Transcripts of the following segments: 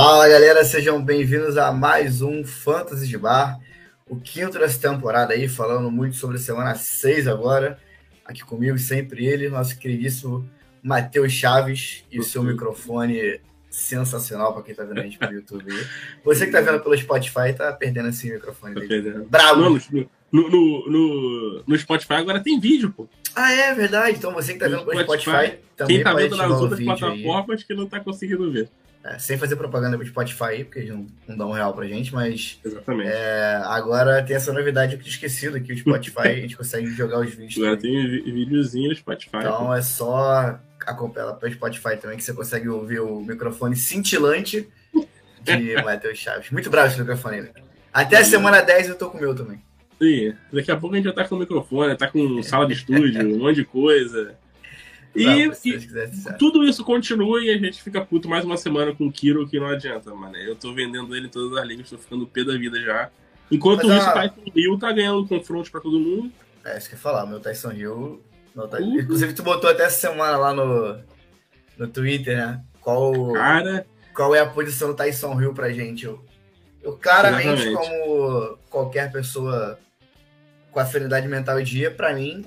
Fala galera, sejam bem-vindos a mais um Fantasy de Bar, o quinto dessa temporada aí, falando muito sobre a semana 6 agora. Aqui comigo sempre ele, nosso queridíssimo Matheus Chaves e o seu microfone sensacional para quem tá vendo a gente pelo YouTube. Você que tá vendo pelo Spotify tá perdendo esse microfone dele. Bravo! No, no, no, no, Spotify agora tem vídeo, pô. Ah, é verdade. Então você que tá vendo pelo Spotify, Spotify também Quem tá vendo nas outras plataformas aí. que não tá conseguindo ver. É, sem fazer propaganda pro Spotify aí, porque eles não, não dão um real pra gente, mas. Exatamente. É, agora tem essa novidade que eu tinha esquecido que o Spotify a gente consegue jogar os vídeos. Agora também. tem videozinho no Spotify. Então é só acompanhar pelo Spotify também que você consegue ouvir o microfone cintilante de Matheus Chaves. Muito bravo esse microfone, né? Até a semana 10 eu tô com o meu também. Sim, daqui a pouco a gente já tá com o microfone, tá com sala de estúdio, um monte de coisa. E, e tudo isso continua e a gente fica puto mais uma semana com o Kiro que não adianta, mano. Eu tô vendendo ele em todas as ligas, tô ficando pé da vida já. Enquanto Mas, isso, o Tyson Hill tá ganhando confronto pra todo mundo. É, isso que eu ia falar, meu Tyson Hill. Meu Tyson... Uhum. Inclusive, tu botou até essa semana lá no, no Twitter, né? Qual, Cara... qual é a posição do Tyson Hill pra gente? Eu, eu claramente, Exatamente. como qualquer pessoa com afinidade mental e dia, pra mim,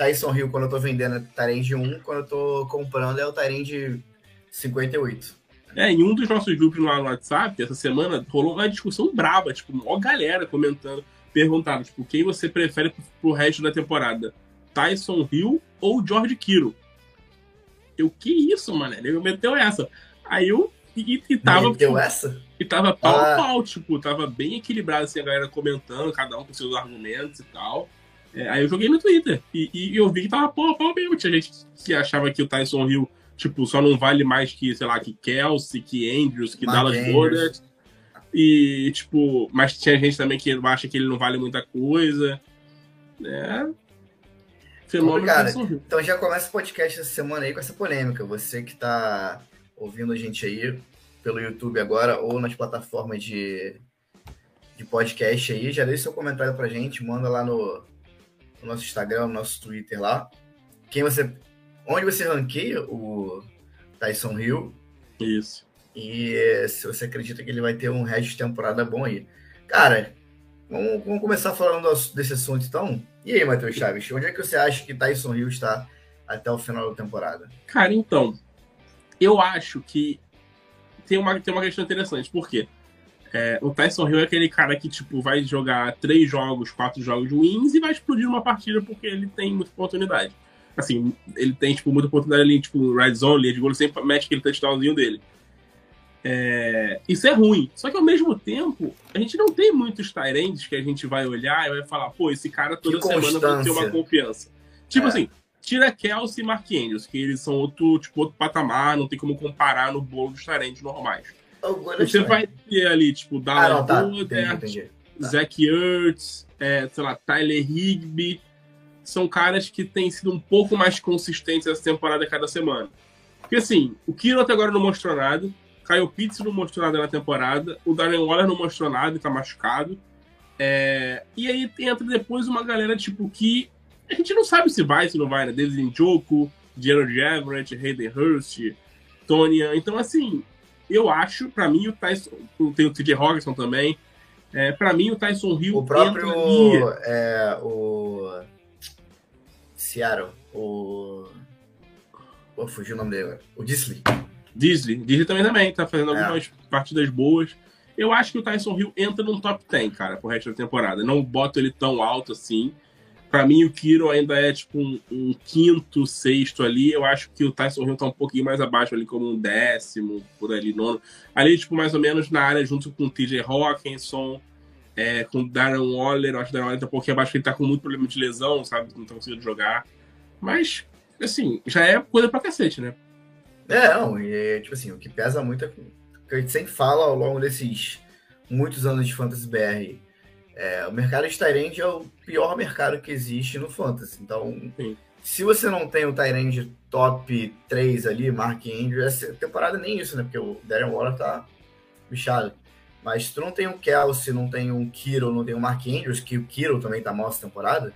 Tyson Hill, quando eu tô vendendo, é Tyrande 1, quando eu tô comprando é o Tyrande 58. É, em um dos nossos grupos lá no WhatsApp, essa semana, rolou uma discussão braba, tipo, uma galera comentando, perguntando, tipo, quem você prefere pro, pro resto da temporada? Tyson Hill ou George Kiro? Eu, que isso, mano? Ele meteu essa. Aí eu. E, e tava. Meteu essa? E tava pau a ah. pau, tipo, tava bem equilibrado, assim, a galera comentando, cada um com seus argumentos e tal. É, aí eu joguei no Twitter e, e, eu vi que tava pau a pau mesmo. Tinha gente que achava que o Tyson Hill, tipo, só não vale mais que, sei lá, que Kelsey, que Andrews, que Dallas Borders. E, tipo, mas tinha gente também que acha que ele não vale muita coisa. É. Fenômeno cara, então já começa o podcast essa semana aí com essa polêmica. Você que tá ouvindo a gente aí pelo YouTube agora ou nas plataformas de, de podcast aí, já deixa seu comentário pra gente, manda lá no, no nosso Instagram, no nosso Twitter lá. Quem você. Onde você ranqueia o Tyson Hill. Isso. E eh, se você acredita que ele vai ter um resto de temporada bom aí. Cara, vamos, vamos começar falando desse assunto então. E aí, Matheus Chaves, onde é que você acha que Tyson Hill está até o final da temporada? Cara, então, eu acho que tem uma, tem uma questão interessante. Por quê? É, o Tyson Hill é aquele cara que, tipo, vai jogar três jogos, quatro jogos wins e vai explodir uma partida porque ele tem muita oportunidade. Assim, ele tem, tipo, muita oportunidade ali, tipo, red zone, linha de gol, sempre mete aquele touchdownzinho dele. É, isso é ruim. Só que ao mesmo tempo, a gente não tem muitos Tyrands que a gente vai olhar e vai falar, pô, esse cara toda que semana vai ter uma confiança. Tipo é. assim, tira Kelsey e Mark Andrews, que eles são outro, tipo, outro patamar, não tem como comparar no bolo dos Tyrands normais. Você vai ter ali, tipo, Dallas ah, tá. Goddard, tá. Zach Ertz, é, sei lá, Tyler Higby. São caras que têm sido um pouco mais consistentes essa temporada cada semana. Porque assim, o Kiro até agora não mostrou nada. Kyle Pitts não mostrou nada na temporada. O Darren Waller não mostrou nada e tá machucado. É... E aí entra depois uma galera, tipo, que a gente não sabe se vai, se não vai, né? David Njoku, Gerald Everett, Hayden Hurst, Tonya. Então, assim, eu acho, para mim, o Tyson. Tem o TJ Hawkinson também. É, para mim, o Tyson Hill. O próprio. É, o. Seattle. O. Pô, fugiu o nome dele O Disley. Disley. Disley também, também. Tá fazendo é. algumas é. partidas boas. Eu acho que o Tyson Hill entra no top 10, cara, pro resto da temporada. Não boto ele tão alto assim. Para mim, o Kiro ainda é tipo um, um, quinto, sexto ali. Eu acho que o Tyson Hill tá um pouquinho mais abaixo ali, como um décimo, por ali, nono. Ali, tipo, mais ou menos na área, junto com o TJ Hawkinson, é, com o Darren Waller. Eu acho que o Darren Waller tá um pouquinho abaixo, porque ele tá com muito problema de lesão, sabe? Não tá conseguindo jogar. Mas, assim, já é coisa pra cacete, né? É, não, e tipo assim, o que pesa muito é que a gente sempre fala ao longo desses muitos anos de Fantasy BR é, o mercado de Tyrande é o pior mercado que existe no Fantasy. Então, Sim. se você não tem o Tyrande top 3 ali, Mark Andrews, essa temporada nem isso, né? Porque o Darren Waller tá bichado. Mas se tu não tem o Kelsey, não tem um Kiro, não tem o Mark Andrews, que o Kiro também tá mal essa temporada,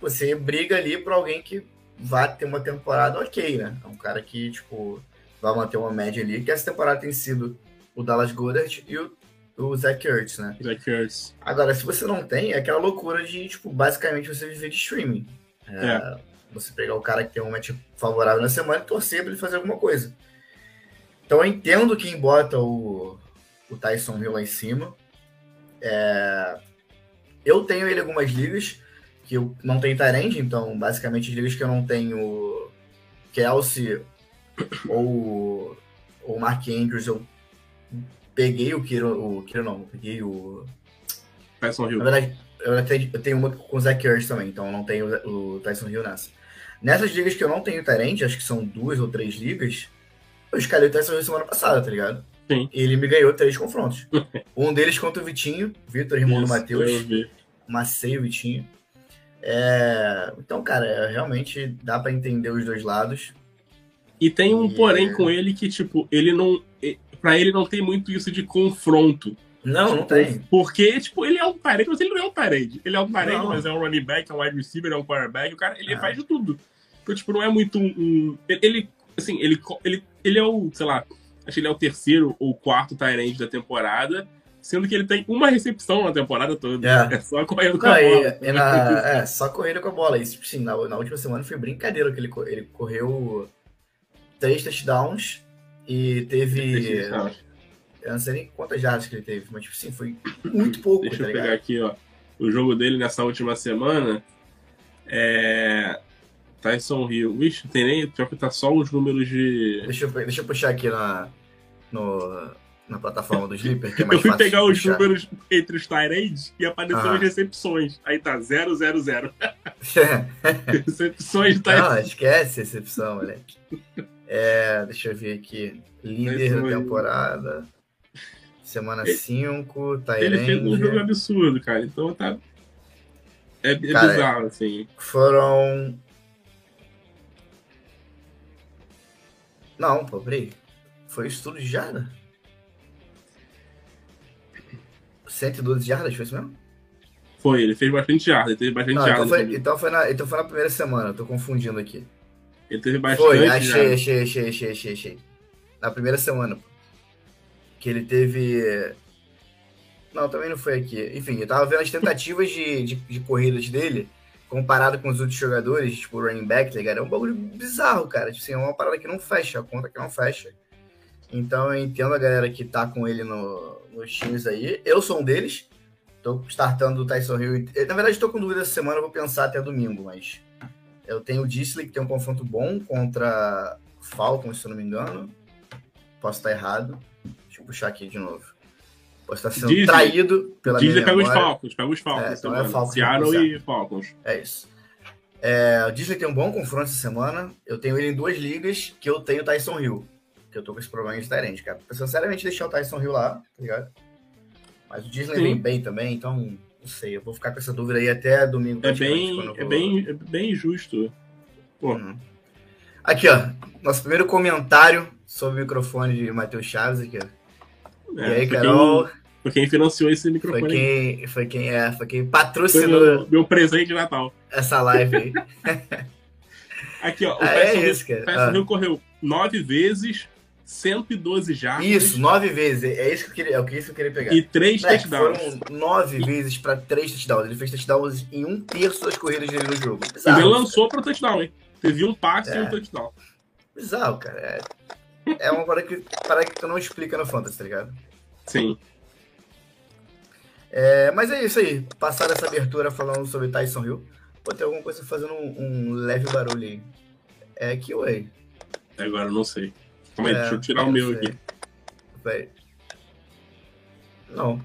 você briga ali para alguém que vai ter uma temporada ok, né? É um cara que, tipo, vai manter uma média ali, que essa temporada tem sido o Dallas Goddard e o, o Zach Ertz, né? Zach Ertz. Agora, se você não tem, é aquela loucura de, tipo, basicamente você viver de streaming. É, É. Você pegar o cara que tem um match favorável na semana e torcer pra ele fazer alguma coisa. Então eu entendo quem bota o, o Tyson Hill lá em cima. É, eu tenho ele em algumas ligas que eu não tenho Tyrande, então basicamente as ligas que eu não tenho Kelsey ou o Mark Andrews, eu peguei o Kiro, o Kiro não, peguei o Tyson Hill. na verdade, eu, tenho uma com o Zach Ertz também, então não tenho o, Tyson Hill nessa. Nessas ligas que eu não tenho Tyrande, acho que são duas ou três ligas, eu escalei o Tyson Hill semana passada, tá ligado? Sim. E ele me ganhou três confrontos. um deles contra o Vitinho, Vitor, irmão do Matheus, macei o Vitinho. É, Então, cara, é, realmente dá pra entender os dois lados. E tem um E- porém com ele que, tipo, ele não. Pra ele não tem muito isso de confronto. Não, não tem. Porque, tipo, ele é um parede, mas ele não é um parede. Ele é um parede, Não. mas é um running back, é um wide receiver, é um quarterback. O cara, ele É. faz de tudo. Então, tipo, não é muito um. um- ele, assim, ele, ele, ele é o, sei lá, acho que ele é o terceiro ou quarto Tyrande da temporada. Sendo que ele tem uma recepção na temporada toda. É. É, só correndo com Não, a bola. e- e na- é, só corrida com a bola. Isso, tipo assim, na, na última semana foi brincadeira que ele, ele correu três touchdowns e teve. Eu não sei nem quantas jardas que ele teve, mas tipo assim, foi muito pouco, Deixa tá eu pegar aqui, ó. O jogo dele nessa última semana é. Tyson Hill. Vixe, não tem nem. Pior que tá só os números de. Deixa eu, deixa eu puxar aqui na, no, na plataforma do Sleeper, que é Eu fui pegar os puxar. números entre os Tyrants e apareceu Ah. as recepções. Aí tá 0, 0, 0. Recepções de. Não, esquece a recepção, moleque. É, deixa eu ver aqui. Líder da temporada. Semana Ele- 5, Ele fez um jogo Tyrande. absurdo, cara. Então tá. É, é Cara, bizarro, assim. Foram. Não, pô, peraí. Foi isso tudo de jarda? 112 jardas, foi isso mesmo? Foi, ele fez bastante jarda, ele teve bastante Não, jarda. então foi, então, foi na, então foi na primeira semana, eu tô confundindo aqui. Ele teve bastante Foi, achei, achei, achei, achei, achei, achei. Na primeira semana. Que ele teve. Não, também não foi aqui. Enfim, eu tava vendo as tentativas de, de, de corridas dele, comparado com os outros jogadores, tipo o running back, tá ligado? É um bagulho bizarro, cara. Tipo assim, é uma parada que não fecha, a conta que não fecha. Então eu entendo a galera que tá com ele no, nos times aí. Eu sou um deles. Tô startando o Tyson Hill. Eu, Na verdade, tô com dúvida essa semana, vou pensar até domingo, mas. Eu tenho o Disley, que tem um confronto bom contra Falcons, se eu não me engano. Posso estar errado. Deixa eu puxar aqui de novo. Posso estar sendo Disley- traído pela Disney minha pega os. Falcons, pega os Falcons. É, então é. Falcons, Seattle e Falcons. É isso. É, o Disney tem um bom confronto essa semana. Eu tenho ele em duas ligas que eu tenho o Tyson Hill. Que eu tô com esse problema de Tyrande, cara. Tô sinceramente deixar o Tyson Hill lá, tá ligado? Mas o Disney Sim. vem bem também, então não sei. Eu vou ficar com essa dúvida aí até domingo. É bem, é bem, é bem justo. Uhum. Aqui, ó. Nosso primeiro comentário sobre o microfone de Matheus Chaves aqui, ó. é, e aí, foi Carol? Quem, foi quem financiou esse Foi microfone. quem, foi quem é, foi quem Foi patrocinou meu, meu presente de Natal. essa live aí. Aqui, ó. O Ah, é isso, cara. Tyson Ah. Correu nove vezes, 112 jardas Isso, nove vezes. É isso que eu queria, é isso que eu queria pegar. e três Moleque, touchdowns. foram nove vezes pra três touchdowns. Ele fez touchdowns em um terço das corridas dele no jogo. E Bizarro, ele lançou pro touchdown, hein? Teve um passe e É. um touchdown. Bizarro, cara. É, é uma parada que, parada que tu não explica no Fantasy, tá ligado? Sim. É, mas é isso aí. Passar essa abertura falando sobre Tyson Hill. Pô, tem alguma coisa fazendo um, um leve barulho aí. É que ué. Agora eu não sei. Calma aí, É, deixa eu tirar o meu sei. aqui. Véi. Não.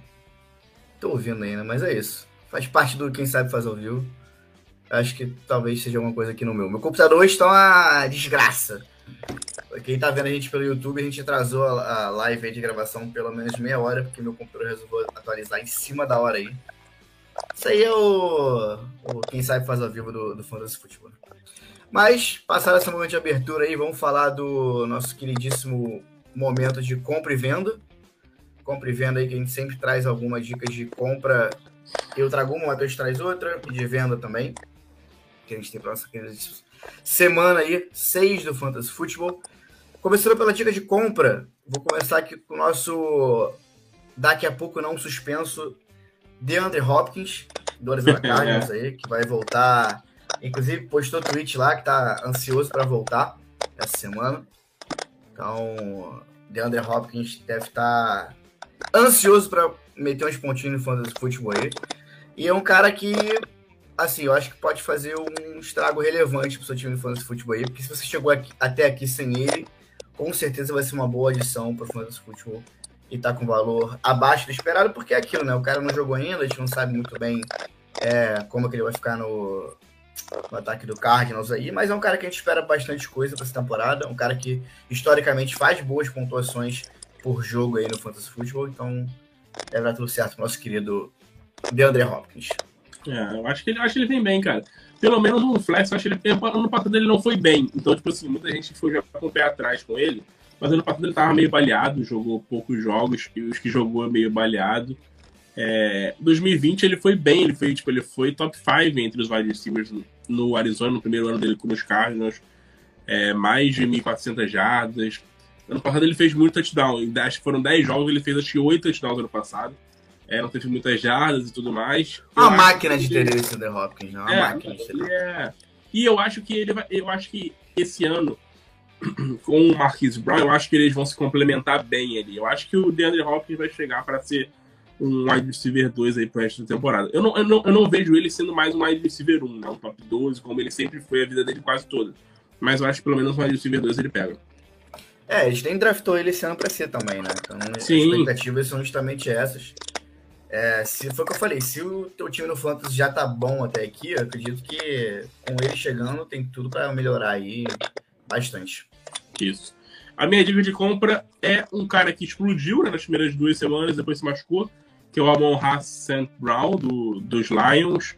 Tô ouvindo ainda, mas é isso. Faz parte do quem sabe fazer ao vivo. Acho que talvez seja alguma coisa aqui no meu. Meu computador hoje está uma desgraça. Quem tá vendo a gente pelo YouTube, a gente atrasou a, live aí de gravação pelo menos meia hora, porque meu computador resolveu atualizar em cima da hora aí. Isso aí é o, o quem sabe faz ao vivo do, do Fantasy Futebol. Mas, passada essa momento de abertura aí, vamos falar do nosso queridíssimo momento de compra e venda. Compra e venda aí, que a gente sempre traz algumas dicas de compra. Eu trago uma, o Matheus traz outra, e de venda também. Que a gente tem para nossa queridíssima semana aí, 6 do Fantasy Futebol. Começando pela dica de compra, Vou começar aqui com o nosso daqui a pouco não suspenso DeAndre Hopkins, do Arizona Cardinals aí, que vai voltar. Inclusive postou tweet lá que tá ansioso para voltar essa semana. Então, DeAndre Hopkins deve estar tá ansioso para meter uns pontinhos no fantasy futebol aí. E é um cara que, assim, eu acho que pode fazer um estrago relevante pro seu time de fantasy futebol aí, porque se você chegou aqui, até aqui sem ele, com certeza vai ser uma boa adição pro fantasy futebol e tá com valor abaixo do esperado, porque é aquilo, né? O cara não jogou ainda, a gente não sabe muito bem é, como é que ele vai ficar no, no ataque do Cardinals aí, mas é um cara que a gente espera bastante coisa para essa temporada, um cara que historicamente faz boas pontuações por jogo aí no Fantasy Football, então deve dar tudo certo nosso querido DeAndre Hopkins. É, eu acho que ele, acho que ele vem bem, cara. Pelo menos no flex, acho que ele, ano passado ele não foi bem. Então, tipo assim, muita gente foi já com o pé atrás com ele. Mas ano passado ele tava meio baleado, jogou poucos jogos, e os que jogou meio baleado. É, 2020 ele foi bem, ele foi, tipo, ele foi top 5 entre os wide receivers no Arizona, no primeiro ano dele com os Cardinals. É, mais de 1.400 jardas. Ano passado ele fez muito touchdown. Acho que foram 10 jogos, ele fez acho que 8 touchdowns ano passado. É, não teve muitas jardas e tudo mais. Uma máquina de ter esse The Hopkins, não? Uma é, máquina de ter. É. E eu acho que ele vai, eu acho que esse ano com o Marquise Brown, eu acho que eles vão se complementar bem ali. Eu acho que o DeAndre Hopkins vai chegar para ser um wide receiver 2 aí pro resto da temporada. Eu não, eu, não, eu não vejo ele sendo mais um wide receiver 1, não, top 12, como ele sempre foi a vida dele quase toda. Mas eu acho que pelo menos um wide receiver 2 ele pega. É, a gente nem draftou ele esse ano pra ser também, né? Então Sim. as expectativas são justamente essas. É, se foi o que eu falei, se o teu time no Fantasy já tá bom até aqui, eu acredito que com ele chegando tem tudo para melhorar aí bastante. Isso. A minha dica de compra é um cara que explodiu né, nas primeiras duas semanas, depois se machucou, que é o Amon Ra St. Brown, do, dos Lions.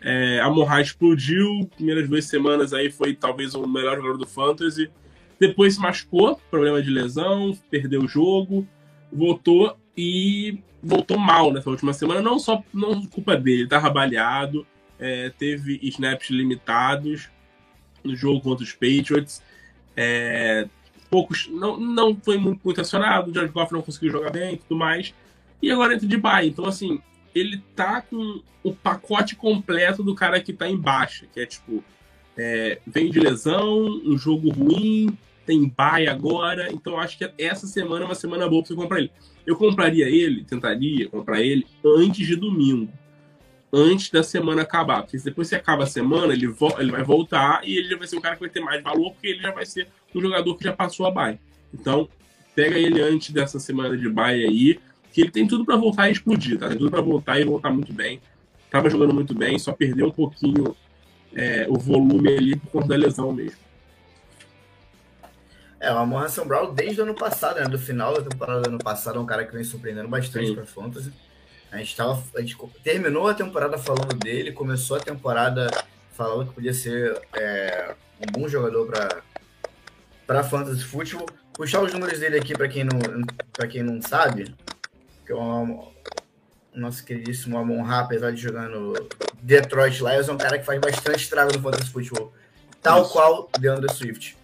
É, Amon Ra explodiu, primeiras duas semanas aí foi talvez o melhor jogador do Fantasy. Depois se machucou, problema de lesão, perdeu o jogo, voltou e voltou mal nessa última semana. Não só não culpa dele, tá baleado, é, teve snaps limitados no jogo contra os Patriots. É, poucos não, não foi muito, muito acionado, o George Goff não conseguiu jogar bem e tudo mais. E agora entra de bye. Então, assim, ele tá com o pacote completo do cara que tá em baixa, que é tipo, é, vem de lesão, um jogo ruim, tem bye agora. Então, acho que essa semana é uma semana boa pra você comprar ele. Eu compraria ele, tentaria comprar ele antes de domingo antes da semana acabar. Porque depois que acaba a semana, ele, ele vai voltar e ele vai ser um cara que vai ter mais valor, porque ele já vai ser um jogador que já passou a bye. Então, pega ele antes dessa semana de bye aí, que ele tem tudo para voltar e explodir, tá? Tem tudo para voltar e voltar muito bem. Tava jogando muito bem, só perdeu um pouquinho é, o volume ali por conta da lesão mesmo. É, o Amon Brown desde o ano passado, né? Do final da temporada do ano passado, é um cara que vem surpreendendo bastante para Fantasy. A gente, tava, a gente terminou a temporada falando dele, começou a temporada falando que podia ser é, um bom jogador para fantasy futebol. Puxar os números dele aqui para quem não quem não sabe, que é o nosso queridíssimo Amon Ra, apesar de jogar no Detroit Lions, é um cara que faz bastante estrago no fantasy futebol, tal Isso. qual DeAndre Swift.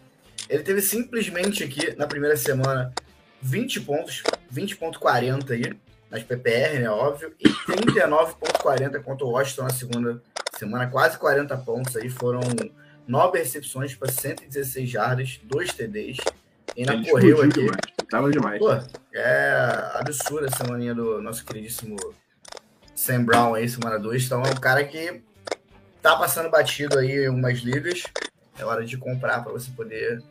Ele teve simplesmente aqui na primeira semana 20 pontos, 20.40 aí nas PPR, né? Óbvio. E 39,40 contra o Washington na segunda semana, quase 40 pontos aí. Foram nove recepções para 116 jardas, dois TDs. E na correu aqui. Demais. Tava demais. Pô, é absurda essa semaninha do nosso queridíssimo Sam Brown aí, semana 2. Então é um cara que tá passando batido aí em umas ligas. É hora de comprar para você poder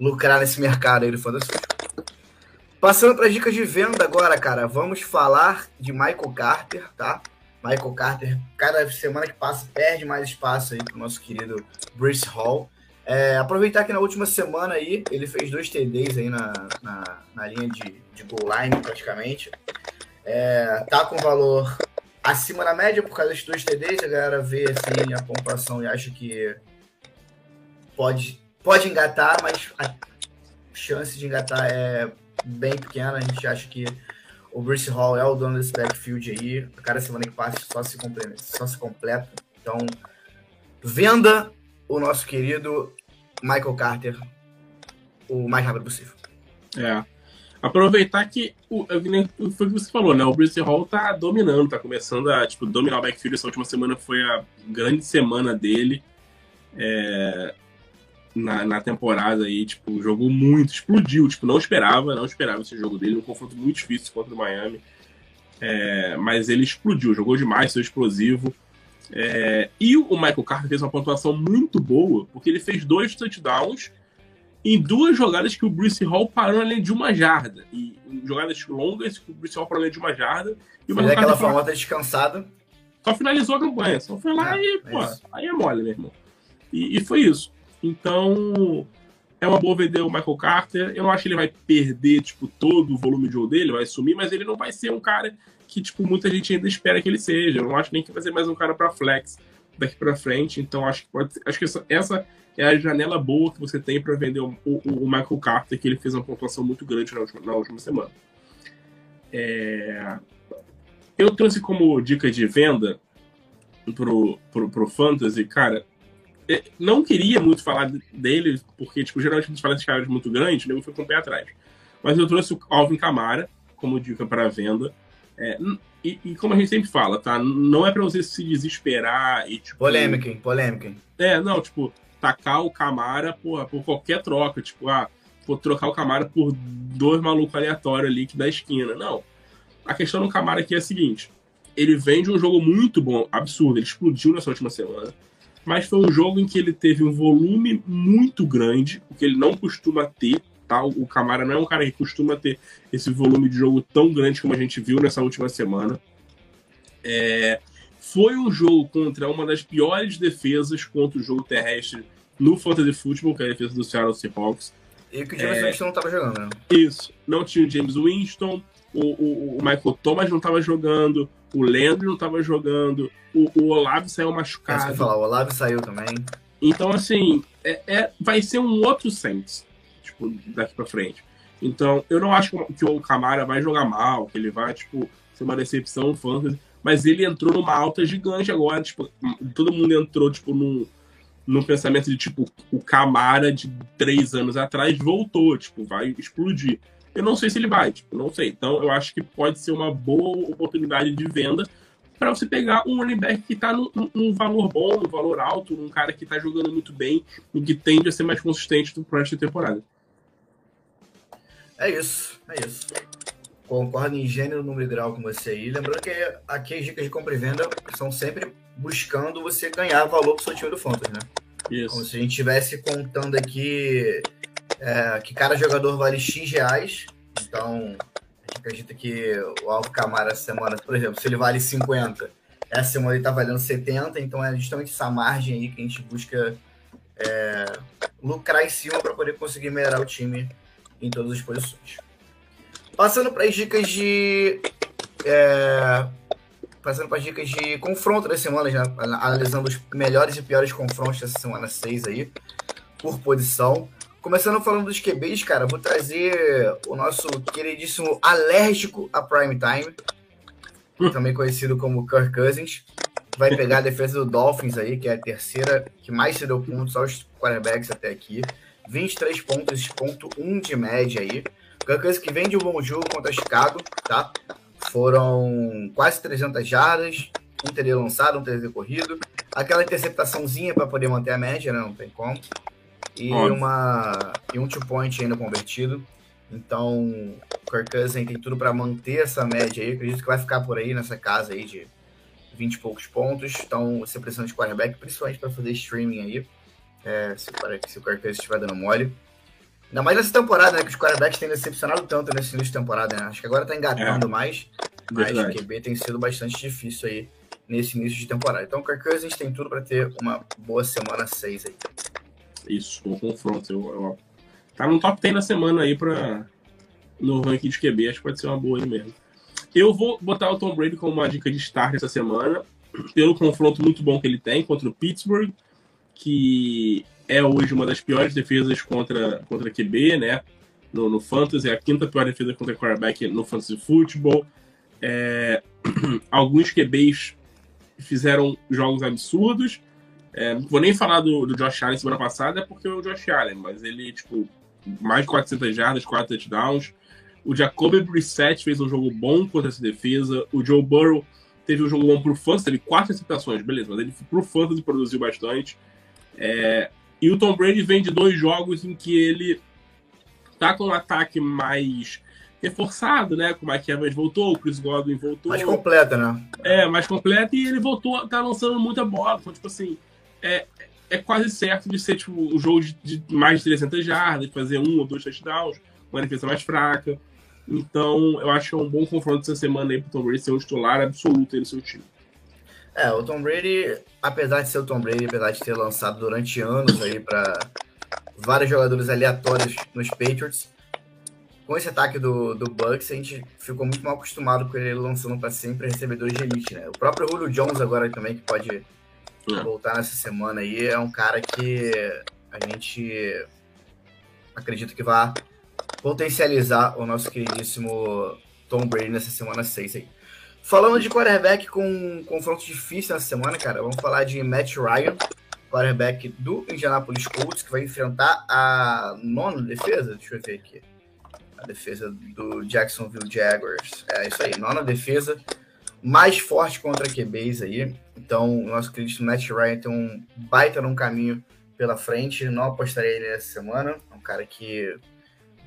lucrar nesse mercado aí do Fantasy Passando para as dicas de venda agora, cara, vamos falar de Michael Carter, tá? Michael Carter, cada semana que passa, perde mais espaço aí para o nosso querido Bruce Hall. É, aproveitar que na última semana aí, ele fez dois TDs aí na, na, na linha de, de goal line, praticamente. É, tá com valor acima da média por causa desses dois TDs. A galera vê assim, a pontuação e acha que pode, pode engatar, mas a chance de engatar é bem pequena. A gente acha que o Bruce Hall é o dono desse backfield aí. A cada semana que passa só se, só se completa. Então, venda o nosso querido Michael Carter o mais rápido possível. É. aproveitar que o, foi o que você falou, né? O Bruce Hall tá dominando, tá começando a tipo, dominar o backfield. Essa última semana foi a grande semana dele é, na, na temporada aí, tipo, jogou muito, explodiu, tipo, não esperava, não esperava esse jogo dele, um confronto muito difícil contra o Miami. É, mas ele explodiu, jogou demais, foi explosivo. É, e o Michael Carter fez uma pontuação muito boa, porque ele fez dois touchdowns em duas jogadas que o Bruce Hall parou além de uma jarda. E jogadas longas que o Bruce Hall parou além de uma jarda. E o aquela famosa descansada. Só finalizou a campanha. Só foi lá é, e, é pô, aí é mole, meu irmão. E, e, foi isso. Então, é uma boa vender o Michael Carter. Eu não acho que ele vai perder, tipo, todo o volume de jogo dele, vai sumir, mas ele não vai ser um cara que, tipo, muita gente ainda espera que ele seja. Eu não acho nem que vai ser mais um cara para flex daqui para frente. Então, acho que pode acho que essa, é a janela boa que você tem para vender o, o, o, Michael Carter, que ele fez uma pontuação muito grande na última, na última semana. É... Eu trouxe como dica de venda pro, pro, pro Fantasy, cara. É, não queria muito falar dele, porque, tipo, geralmente a gente fala desses caras muito grandes, né? eu fui com o pé atrás. Mas eu trouxe o Alvin Camara como dica para venda. É, e, e, como a gente sempre fala, tá? Não é para você se desesperar e, tipo. Polêmica, hein? Polêmica, hein? É, não, tipo, tacar o Camara por, por qualquer troca. Tipo, ah, vou trocar o Camara por dois malucos aleatórios ali que da esquina. Não. A questão do Camara aqui é a seguinte: ele vem de um jogo muito bom, absurdo, ele explodiu nessa última semana. Mas foi um jogo em que ele teve um volume muito grande, o que ele não costuma ter. Tá? O Camara não é um cara que costuma ter esse volume de jogo tão grande como a gente viu nessa última semana. É, foi um jogo contra uma das piores defesas contra o jogo terrestre no Fantasy Football, que é a defesa do Seattle Seahawks. E que o James é... Winston não estava jogando, né? Isso. Não tinha o James Winston, o, o, o Michael Thomas não estava jogando, o Landry não estava jogando, o, o Olavo saiu machucado. É falar, o Olavo saiu também. Então, assim, é, é, vai ser um outro Saints, daqui pra frente. Então, eu não acho que o Camara vai jogar mal, que ele vai, tipo, ser uma decepção fantasy mas ele entrou numa alta gigante agora, tipo, todo mundo entrou, tipo, num, num pensamento de, tipo, o Camara de três anos atrás voltou, tipo, vai explodir. Eu não sei se ele vai, tipo, não sei. Então, eu acho que pode ser uma boa oportunidade de venda para você pegar um running back que está num, num, valor bom, num valor alto, um cara que está jogando muito bem e que tende a ser mais consistente do próximo temporada. É isso, é isso. Concordo em gênero, número e grau com você aí. Lembrando que aqui as dicas de compra e venda são sempre buscando você ganhar valor pro seu time do Fantasy, né? Isso. Como se a gente estivesse contando aqui é, que cada jogador vale X reais. Então, a gente acredita que o Alvo Camara essa semana, por exemplo, se ele vale 50, essa semana ele tá valendo 70, então é justamente essa margem aí que a gente busca é, lucrar em cima para poder conseguir melhorar o time em todas as posições. Passando para as dicas de. É, passando para as dicas de confronto das semanas, né? analisando os melhores e piores confrontos dessa semana 6 aí, por posição. Começando falando dos QBs, cara, vou trazer o nosso queridíssimo alérgico a prime time, também conhecido como Kirk Cousins. Vai pegar a defesa do Dolphins aí, que é a terceira que mais se deu pontos aos quarterbacks até aqui. 23 pontos, ponto 1 de média aí. Kansas que vem de um bom jogo contra Chicago, tá? Foram quase 300 jardas, um teria lançado, um teria corrido. Aquela interceptaçãozinha para poder manter a média, né? Não tem como. E, uma, e um two-point ainda convertido. Então, o Kirk Cousins tem tudo para manter essa média aí. Acredito que vai ficar por aí nessa casa aí de 20 e poucos pontos. Então, você precisa de quarterback, principalmente para fazer streaming aí. É, se, se o Kirk estiver dando mole. Ainda mais nessa temporada, né? Que os quarterbacks têm decepcionado tanto nesse início de temporada, né? Acho que agora tá engatando é. mais. Mas o QB tem sido bastante difícil aí nesse início de temporada. Então, o Kirk Cousins tem tudo para ter uma boa semana 6 aí. Isso, um confronto. Eu, eu, tá no top 10 na semana aí para no ranking de QB. Acho que pode ser uma boa aí mesmo. Eu vou botar o Tom Brady como uma dica de start essa semana, pelo confronto muito bom que ele tem contra o Pittsburgh, que é hoje uma das piores defesas contra, contra QB, né? No, no Fantasy, é a quinta pior defesa contra quarterback no Fantasy Football. É, alguns QBs fizeram jogos absurdos. É, não vou nem falar do, do Josh Allen semana passada, é porque é o Josh Allen, mas ele, tipo, mais de 400 jardas, 4 touchdowns. O Jacoby Brissett fez um jogo bom contra essa defesa. O Joe Burrow teve um jogo bom pro Fantasy, teve quatro receptações, beleza, mas ele pro Fantasy produziu bastante. É, e o Tom Brady vem de dois jogos em que ele tá com um ataque mais reforçado, né? Com o Mike Evans voltou, o Chris Godwin voltou. Mais completa, né? É, mais completa e ele voltou, tá lançando muita bola. Então, tipo assim, é, é quase certo de ser tipo, um jogo de, de mais de 300 jardas, de fazer um ou dois touchdowns, uma defesa mais fraca. Então, eu acho que é um bom confronto essa semana aí pro Tom Brady ser um titular absoluto aí no seu time. É, o Tom Brady, apesar de ser o Tom Brady, apesar de ter lançado durante anos aí para vários jogadores aleatórios nos Patriots, com esse ataque do, do Bucks, a gente ficou muito mal acostumado com ele lançando para sempre recebedores de elite, né? O próprio Julio Jones agora também, que pode é. voltar nessa semana aí, é um cara que a gente acredita que vai potencializar o nosso queridíssimo Tom Brady nessa semana 6 aí. Falando de quarterback com um confronto difícil nessa semana, cara, vamos falar de Matt Ryan, quarterback do Indianapolis Colts, que vai enfrentar a nona defesa, deixa eu ver aqui, a defesa do Jacksonville Jaguars. É isso aí, nona defesa, mais forte contra QBs aí. Então, o nosso querido Matt Ryan tem um baita num caminho pela frente, não apostaria ele nessa semana, é um cara que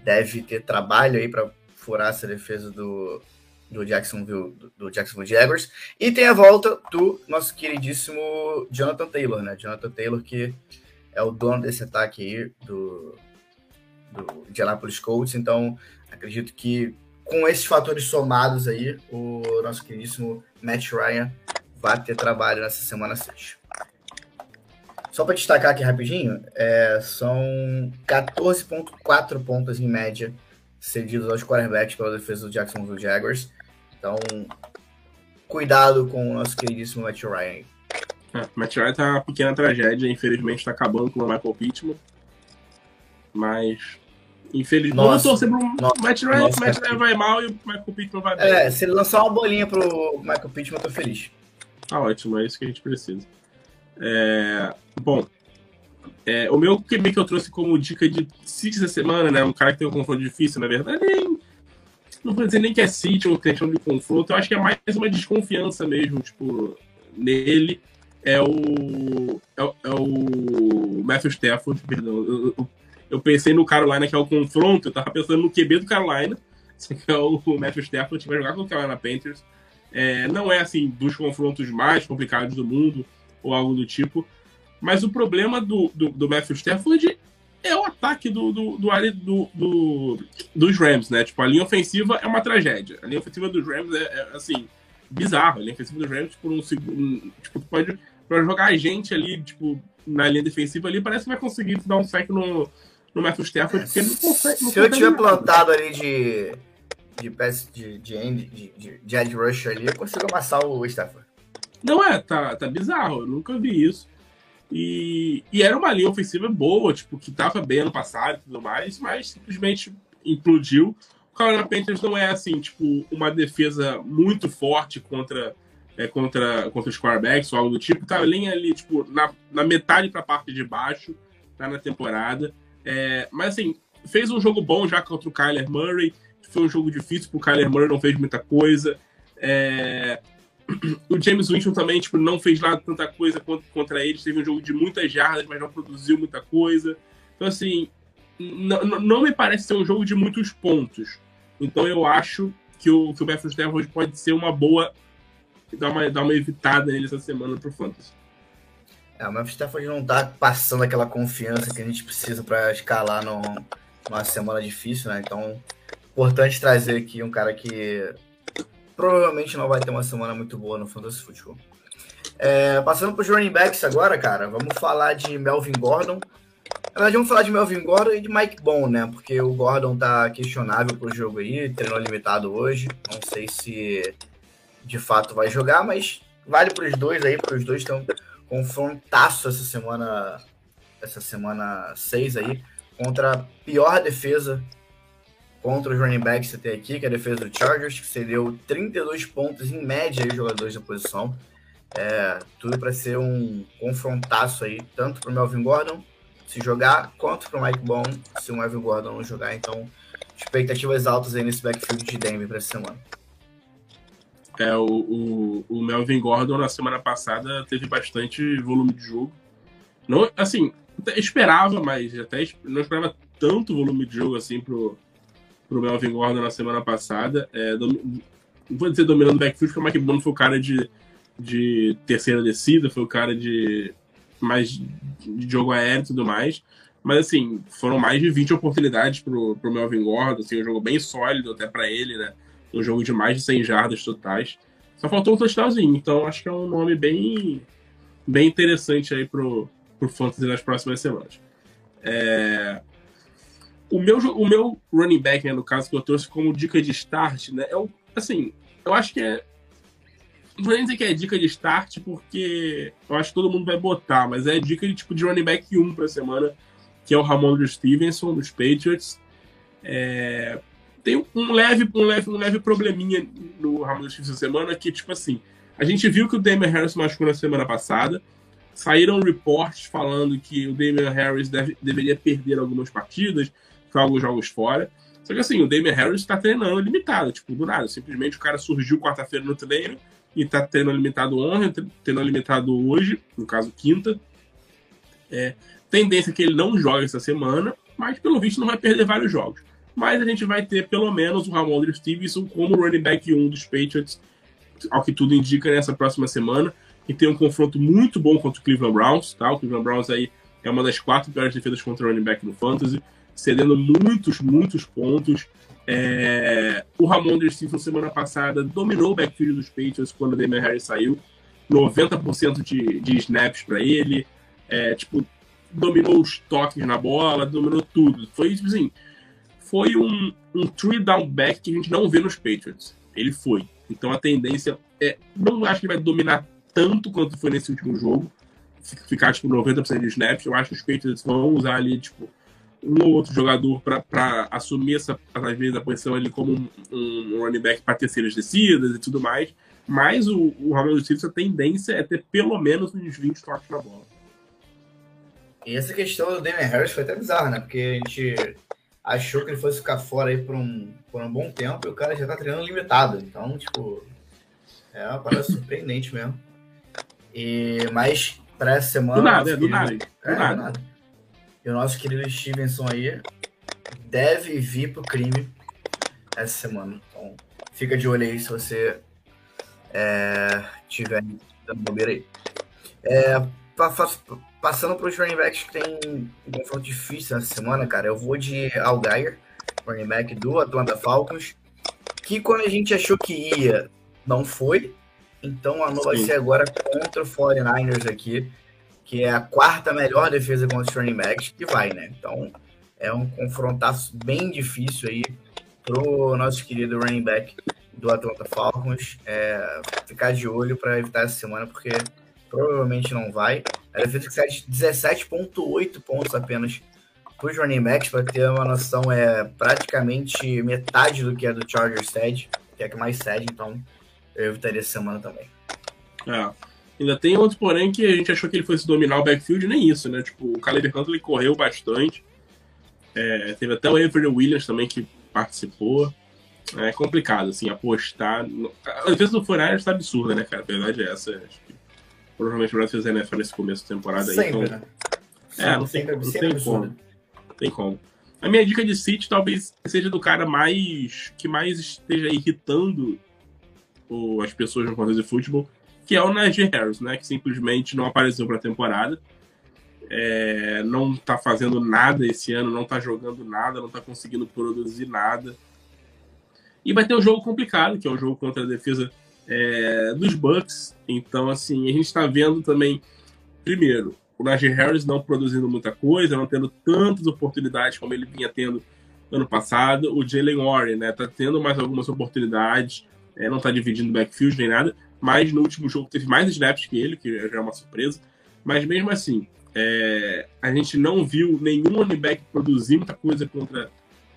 deve ter trabalho aí para furar essa defesa do, do Jacksonville, do, Jacksonville Jaguars. E tem a volta do nosso queridíssimo Jonathan Taylor, né? Jonathan Taylor, que é o dono desse ataque aí do, do Indianapolis Colts. Então, acredito que com esses fatores somados aí, o nosso queridíssimo Matt Ryan vai ter trabalho nessa semana 6. Só para destacar aqui rapidinho, é, são 14,4 pontos em média cedidos aos quarterbacks pela defesa do Jacksonville Jaguars. Então, cuidado com o nosso queridíssimo Matt Ryan. É, Matt Ryan tá uma pequena tragédia, infelizmente está acabando com o Michael Pittman. Mas, infelizmente, vamos torcer pro nossa, Matt Ryan, nossa, Matt Ryan vai mal e o Michael Pittman vai bem. É, se ele lançar uma bolinha pro Michael Pittman, eu tô feliz. Tá ótimo, é isso que a gente precisa. É, bom, é, o meu QB que eu trouxe como dica de City essa semana, né? Um cara que tem um confronto difícil, na verdade, nem, não vou dizer nem que é City ou questão de confronto, eu acho que é mais uma desconfiança mesmo, tipo, nele. É o. É, é o Matthew Stafford, perdão. Eu, eu, eu, pensei no Carolina, que é o confronto, eu tava pensando no QB do Carolina, que é o Matthew Stafford, que vai jogar com o Carolina Panthers. É, não é assim dos confrontos mais complicados do mundo ou algo do tipo. Mas o problema do, do, do Matthew Stafford é o ataque do, do, do, do, do, dos Rams, né? Tipo, a linha ofensiva é uma tragédia. A linha ofensiva dos Rams é, é assim, bizarro. A linha ofensiva dos Rams, por um segundo. Tipo, pode. Pra jogar a gente ali, tipo, na linha defensiva ali, parece que vai conseguir dar um sec no, no Matthew Stafford, porque ele não consegue. Se eu tiver plantado ali de. De, de, de, de, de, de edge rush ali, eu consigo amassar o Stafford. Não é, tá, tá bizarro, eu nunca vi isso. E, e era uma linha ofensiva boa, tipo, que tava bem ano passado e tudo mais, mas simplesmente implodiu. O Carolina Panthers não é assim, tipo, uma defesa muito forte contra é, contra, contra os quarterbacks ou algo do tipo. Tá linha ali, tipo, na, na metade pra parte de baixo, tá na temporada. É, mas assim, fez um jogo bom já contra o Kyler Murray. Foi um jogo difícil, porque o Kyler Murray não fez muita coisa. É, o James Winston também tipo, não fez lá tanta coisa contra, eles. Teve um jogo de muitas jardas, mas não produziu muita coisa. Então, assim, não me parece ser um jogo de muitos pontos. Então, eu acho que o, que o Matthew Stafford pode ser uma boa. dar uma, dar uma evitada nele essa semana pro Fantasy. É, o Matthew Stafford não tá passando aquela confiança que a gente precisa para escalar no, numa semana difícil, né? Então, importante trazer aqui um cara que provavelmente não vai ter uma semana muito boa no Fantasy Football. É, passando para os running backs agora, cara, vamos falar de Melvin Gordon. Na verdade, vamos falar de Melvin Gordon e de Mike Bond, né? Porque o Gordon tá questionável pro jogo aí, treinou limitado hoje. Não sei se de fato vai jogar, mas vale para os dois aí, para os dois estão confrontaço essa semana, essa semana 6 aí, contra a pior defesa contra os running backs você tem aqui, que é a defesa do Chargers, que cedeu 32 pontos em média aí, jogadores da posição. É, tudo para ser um confrontaço aí, tanto para o Melvin Gordon se jogar, quanto para o Mike Bond se o Melvin Gordon não jogar. Então, expectativas altas aí nesse backfield de Denver para essa semana. É, o, o, o, Melvin Gordon na semana passada teve bastante volume de jogo. Não, assim, esperava, mas até não esperava tanto volume de jogo assim pro, pro Melvin Gordon na semana passada. É, dom, vou dizer dominando o backfield, porque o Mike Boone foi o cara de, de terceira descida, foi o cara de mais de jogo aéreo e tudo mais. Mas, assim, foram mais de 20 oportunidades pro, pro Melvin Gordon, assim, um jogo bem sólido até para ele, né? Um jogo de mais de 100 jardas totais. Só faltou um touchdownzinho, então acho que é um nome bem, bem interessante aí pro, pro Fantasy nas próximas semanas. É... O, meu, o meu running back, né, no caso, que eu trouxe como dica de start, né, é o, assim, eu acho que é não vou nem dizer que é dica de start, porque eu acho que todo mundo vai botar, mas é dica de tipo de running back 1 pra semana, que é o Ramon Stevenson, dos Patriots. É, tem um leve, um, leve, um leve probleminha no Ramon Stevenson semana, que, tipo assim, a gente viu que o Damian Harris machucou na semana passada, saíram reportes falando que o Damian Harris deve, deveria perder algumas partidas, alguns jogos fora. Só que assim, o Damian Harris está treinando limitado, tipo, do nada. Simplesmente o cara surgiu quarta-feira no treino e está treinando limitado ontem, treinando limitado hoje, no caso quinta. É, tendência é que ele não joga essa semana, mas pelo visto não vai perder vários jogos. Mas a gente vai ter pelo menos o Ramon Stevenson como running back 1 dos Patriots, ao que tudo indica nessa próxima semana. E tem um confronto muito bom contra o Cleveland Browns, tá? O Cleveland Browns aí é uma das quatro piores defesas contra o running back no Fantasy, cedendo muitos, muitos pontos. É... O Ramon Stevenson semana passada dominou o backfield dos Patriots quando o Damian Harris saiu. 90% de, de snaps para ele. É, tipo, dominou os toques na bola, dominou tudo. Foi tipo assim, foi um, um three down back que a gente não vê nos Patriots. Ele foi. Então a tendência é. Não acho que ele vai dominar tanto quanto foi nesse último jogo. Ficar, tipo, 90% de snaps. Eu acho que os Patriots vão usar ali, tipo, um ou outro jogador para assumir essa, às vezes, a posição ali como um, um running back para terceiras descidas e tudo mais. Mas o, o Ramon Stevenson, a tendência é ter pelo menos uns 20 toques na bola. E essa questão do Damian Harris foi até bizarra, né? Porque a gente achou que ele fosse ficar fora aí por um, por um bom tempo e o cara já tá treinando limitado. Então, tipo, é uma parada surpreendente mesmo. E, mas para essa semana. Do nada, é, do nada. É, do nada. E o nosso querido Stevenson aí deve vir pro crime essa semana. Então, fica de olho aí se você é, tiver dando bobeira aí. É, Passando para os running backs que tem um confronto difícil essa semana, cara, eu vou de Algair, running back do Atlanta Falcons, que quando a gente achou que ia, não foi. Então a nova vai ser agora contra o 49ers aqui, que é a quarta melhor defesa contra os running backs, que vai, né? Então é um confrontaço bem difícil aí pro nosso querido running back do Atlanta Falcons. É, ficar de olho para evitar essa semana, porque provavelmente não vai. A defesa que cede 17,8 pontos apenas para os running backs, para ter uma noção, é praticamente metade do que é do Chargers cede, que é que mais cede, então eu evitaria essa semana também. É. Ainda tem outro, porém, que a gente achou que ele fosse dominar o backfield, nem isso, né? Tipo, o Caleb Huntley correu bastante. É, teve até o Avery Williams também que participou. É complicado, assim, apostar. A defesa do Fortnite está absurda, né, cara? A verdade é essa. Acho que provavelmente vai fazer NFL nesse começo da temporada. Sempre, então... né? É, não tem, não tem como. Não tem como. A minha dica de City talvez seja do cara mais que mais esteja irritando o, as pessoas no contexto de futebol, que é o Najee Harris, né? Que simplesmente não apareceu para a temporada. É, não tá fazendo nada esse ano, não tá jogando nada, não tá conseguindo produzir nada. E vai ter um jogo complicado, que é o um jogo contra a defesa é, dos Bucks. Então, assim, a gente está vendo também, primeiro, o Najee Harris não produzindo muita coisa, não tendo tantas oportunidades como ele vinha tendo ano passado. O Jalen Warren, né, tá tendo mais algumas oportunidades, é, não tá dividindo backfield nem nada, mas no último jogo teve mais snaps que ele, que já é uma surpresa. Mas mesmo assim, é, a gente não viu nenhum running back produzir muita coisa contra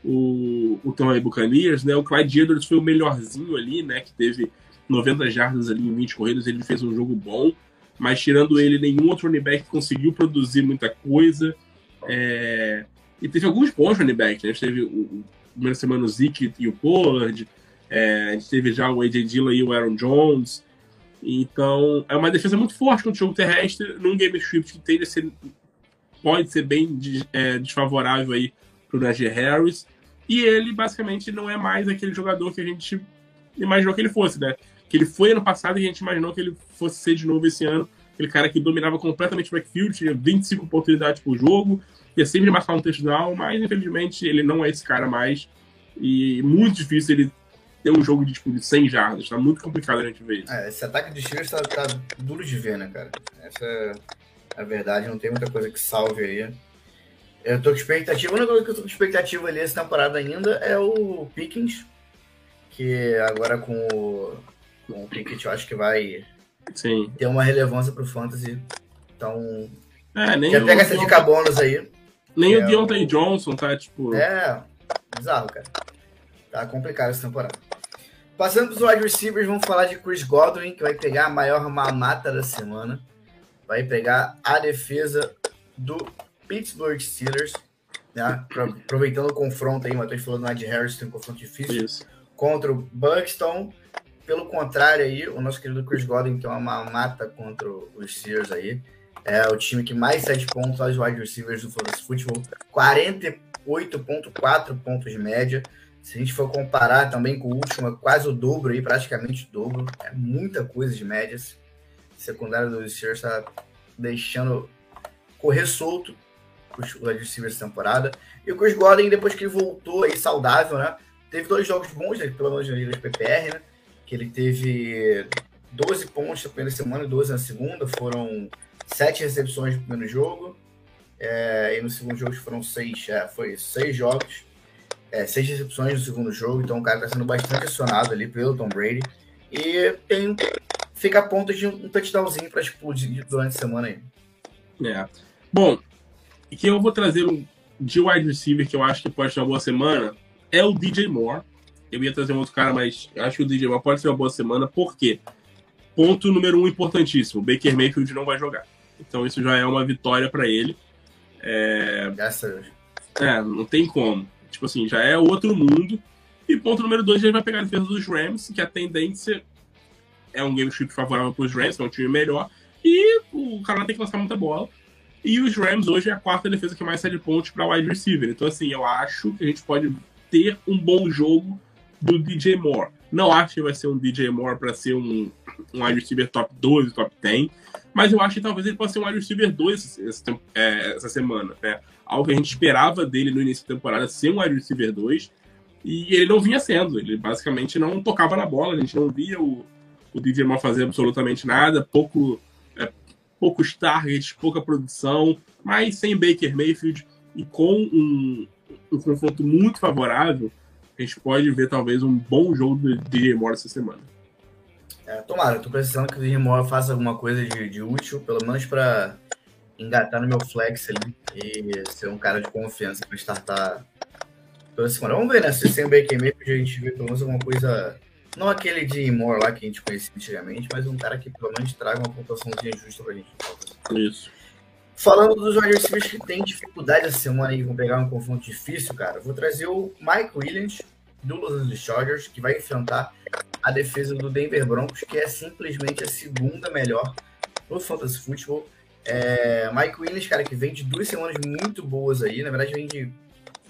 o, o Tom Buccaneers, né? O Clyde Edwards foi o melhorzinho ali, né? Que teve 90 jardas ali em 20 corridas, ele fez um jogo bom, mas tirando ele, nenhum outro running back conseguiu produzir muita coisa. É... E teve alguns bons running backs, né? Teve o, primeira semana o Zeke e o Pollard. É, a gente teve já o AJ Dillon e o Aaron Jones. Então, é uma defesa muito forte contra o jogo terrestre, num game script que tende a ser, pode ser bem é, desfavorável aí pro Najee Harris. E ele, basicamente, não é mais aquele jogador que a gente imaginou que ele fosse, né? Que ele foi ano passado e a gente imaginou que ele fosse ser de novo esse ano. Aquele cara que dominava completamente o backfield, tinha 25 oportunidades por jogo, ia sempre marcar um touchdown, mas infelizmente ele não é esse cara mais. E muito difícil ele ter um jogo de, tipo, de 100 jardas. Tá muito complicado a gente ver isso. É, esse ataque de Steelers tá, tá, duro de ver, né, cara? Essa é a verdade. Não tem muita coisa que salve aí. Eu tô com expectativa. A única coisa que eu tô com expectativa ali essa temporada ainda é o Pickens. Que agora com o, com o Pickett eu acho que vai Sim. ter uma relevância pro Fantasy. Então. É, nem já pega essa dica bônus aí. Nem É, o Deontay Johnson tá, tipo. É, bizarro, cara. Tá complicado essa temporada. Passando pros wide receivers, vamos falar de Chris Godwin, que vai pegar a maior mamata da semana. Vai pegar a defesa do Pittsburgh Steelers. Né? Apro- Aproveitando o confronto aí, o Matheus falou do Najee Harris, tem um confronto difícil Isso. contra o Buxton. Pelo contrário aí, o nosso querido Chris Godwin, que é uma mamata contra os Steelers aí, é o time que mais cede pontos aos wide receivers do Fantasy Football. 48.4 pontos de média. Se a gente for comparar também com o último, é quase o dobro aí, praticamente o dobro. É muita coisa de médias. Secundário dos Steelers está deixando correr solto os wide receivers da temporada. E o Chris Godwin, depois que ele voltou aí saudável, né? Teve dois jogos bons, né, pelo menos na Liga de PPR, né? Que ele teve 12 pontos na primeira semana e 12 na segunda. Foram sete recepções no primeiro jogo. É, e no segundo jogo foram seis, é, foi seis jogos. É, seis recepções no segundo jogo. Então o cara tá sendo bastante acionado ali pelo Tom Brady. E tem, fica a ponto de um touchdownzinho para explodir durante a semana aí. É. Bom, e que eu vou trazer um de wide receiver que eu acho que pode ter uma boa semana é o DJ Moore. Eu ia trazer um outro cara, mas acho que o DJ Moore pode ser uma boa semana, por quê? Ponto número um importantíssimo: o Baker Mayfield não vai jogar. Então isso já é uma vitória para ele. É, Graças a Deus. é, não tem como. Tipo assim, já é outro mundo. E ponto número dois, ele vai pegar a defesa dos Rams, que a tendência é um game script favorável para os Rams, que é um time melhor. E o cara tem que lançar muita bola. E os Rams hoje é a quarta defesa que mais cede pontos para wide receiver. Então, assim, eu acho que a gente pode ter um bom jogo do DJ Moore. Não acho que vai ser um DJ Moore para ser um, um wide receiver top 12, top 10. Mas eu acho que talvez ele possa ser um wide receiver 2 essa, é, essa semana. Né? Algo que a gente esperava dele no início da temporada ser um wide receiver 2. E ele não vinha sendo. Ele basicamente não tocava na bola. A gente não via o, o DJ Moore fazer absolutamente nada. Pouco, é, poucos targets, pouca produção. Mas sem Baker Mayfield e com um, um confronto muito favorável, a gente pode ver talvez um bom jogo do DJ Moore essa semana. É, tomara, eu tô precisando que o DJ Moore faça alguma coisa de, de útil, pelo menos para engatar no meu flex ali e ser um cara de confiança para startar toda semana. Vamos ver, né? Se sem o Baker Mayfield a gente vê pelo menos alguma coisa. Não aquele de Moore lá que a gente conhecia antigamente, mas um cara que pelo menos traga uma pontuaçãozinha justa pra gente. Isso. Falando dos wide receivers que tem dificuldade essa semana e vão pegar um confronto difícil, cara, vou trazer o Mike Williams do Los Angeles Chargers, que vai enfrentar a defesa do Denver Broncos, que é simplesmente a segunda melhor no Fantasy Football. É, Mike Williams, cara, que vem de duas semanas muito boas aí, na verdade vem de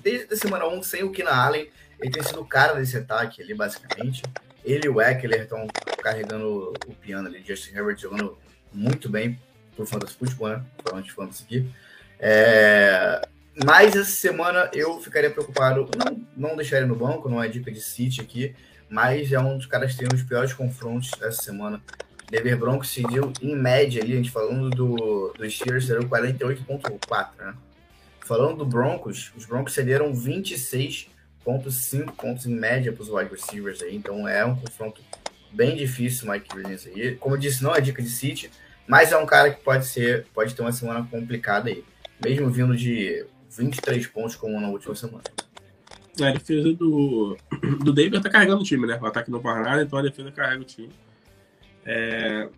desde a semana 1 sem o Keenan Allen, ele tem sido o cara desse ataque ali, basicamente. Ele e o Eckler estão carregando o piano ali, Justin Herbert jogando muito bem pro Fantasy Football, né? Falando de Fantasy aqui. É... Mas essa semana eu ficaria preocupado, não, não deixar ele no banco, não é dica de City aqui, mas é um dos caras que tem um dos piores confrontos essa semana. Denver Broncos seguiu em média ali, a gente falando do, do Steelers, cedeu 48.4, né? Falando do Broncos, os Broncos cederam 26.5 pontos em média para os wide receivers aí, então é um confronto bem difícil, Mike Williams aí. Como eu disse, não é dica de City, mas é um cara que pode ser, pode ter uma semana complicada aí, mesmo vindo de 23 pontos como na última semana. A defesa do, do Denver tá carregando o time, né? O ataque não para nada, então a defesa carrega o time. É,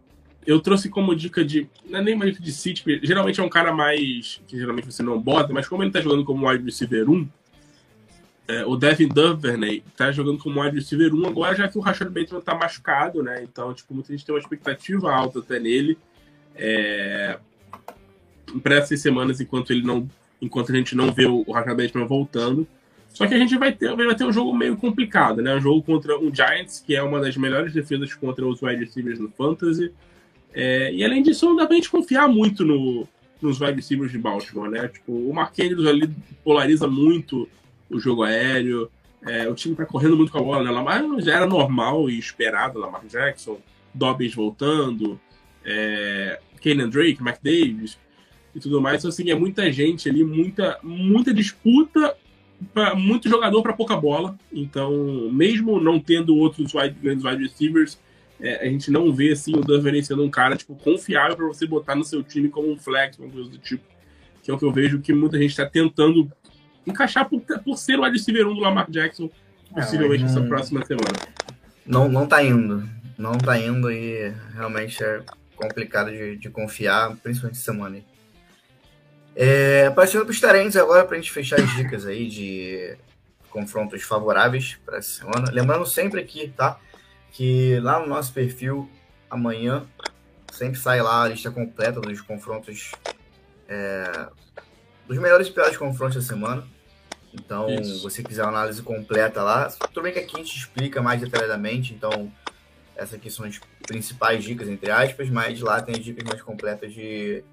eu trouxe como dica de. Não é nem uma dica de City, porque geralmente é um cara mais. que geralmente você não bota, mas como ele tá jogando como wide receiver 1, é, o Devin Duvernay tá jogando como wide receiver 1 agora, já que o Rashad Bateman tá machucado, né? Então, tipo, muita gente tem uma expectativa alta até nele. É... Para essas semanas, enquanto ele não. Enquanto a gente não vê o Bateman voltando. Só que a gente vai ter, vai ter um jogo meio complicado, né? Um jogo contra um Giants, que é uma das melhores defesas contra os wide receivers no Fantasy. É... E além disso, não dá pra gente confiar muito no, nos wide receivers de Baltimore, né? Tipo, o Andrews ali polariza muito o jogo aéreo. É, o time tá correndo muito com a bola, né? Lamar já era normal e esperado, Lamar Jackson, Dobbins voltando, é, Kenan Drake, McDavis e tudo mais. Então, assim, é muita gente ali, muita, muita disputa, pra, muito jogador para pouca bola. Então, mesmo não tendo outros wide, grandes wide receivers, é, a gente não vê assim, o Duvernay sendo um cara tipo, confiável para você botar no seu time como um flex, uma coisa do tipo. Que é o que eu vejo que muita gente está tentando encaixar por, por ser o wide receiver 1 do Lamar Jackson, possivelmente nessa próxima semana. Não, não tá indo. Não tá indo e realmente é complicado de, de confiar, principalmente semana. É, passando para os tarentes agora, para a gente fechar as dicas aí de confrontos favoráveis para essa semana. Lembrando sempre aqui, tá? Que lá no nosso perfil, amanhã, sempre sai lá a lista completa dos confrontos, é, dos melhores e piores confrontos da semana. Então, você quiser uma análise completa lá, tudo bem que aqui a gente explica mais detalhadamente, então essas aqui são as principais dicas, entre aspas, mas lá tem dicas mais completas de,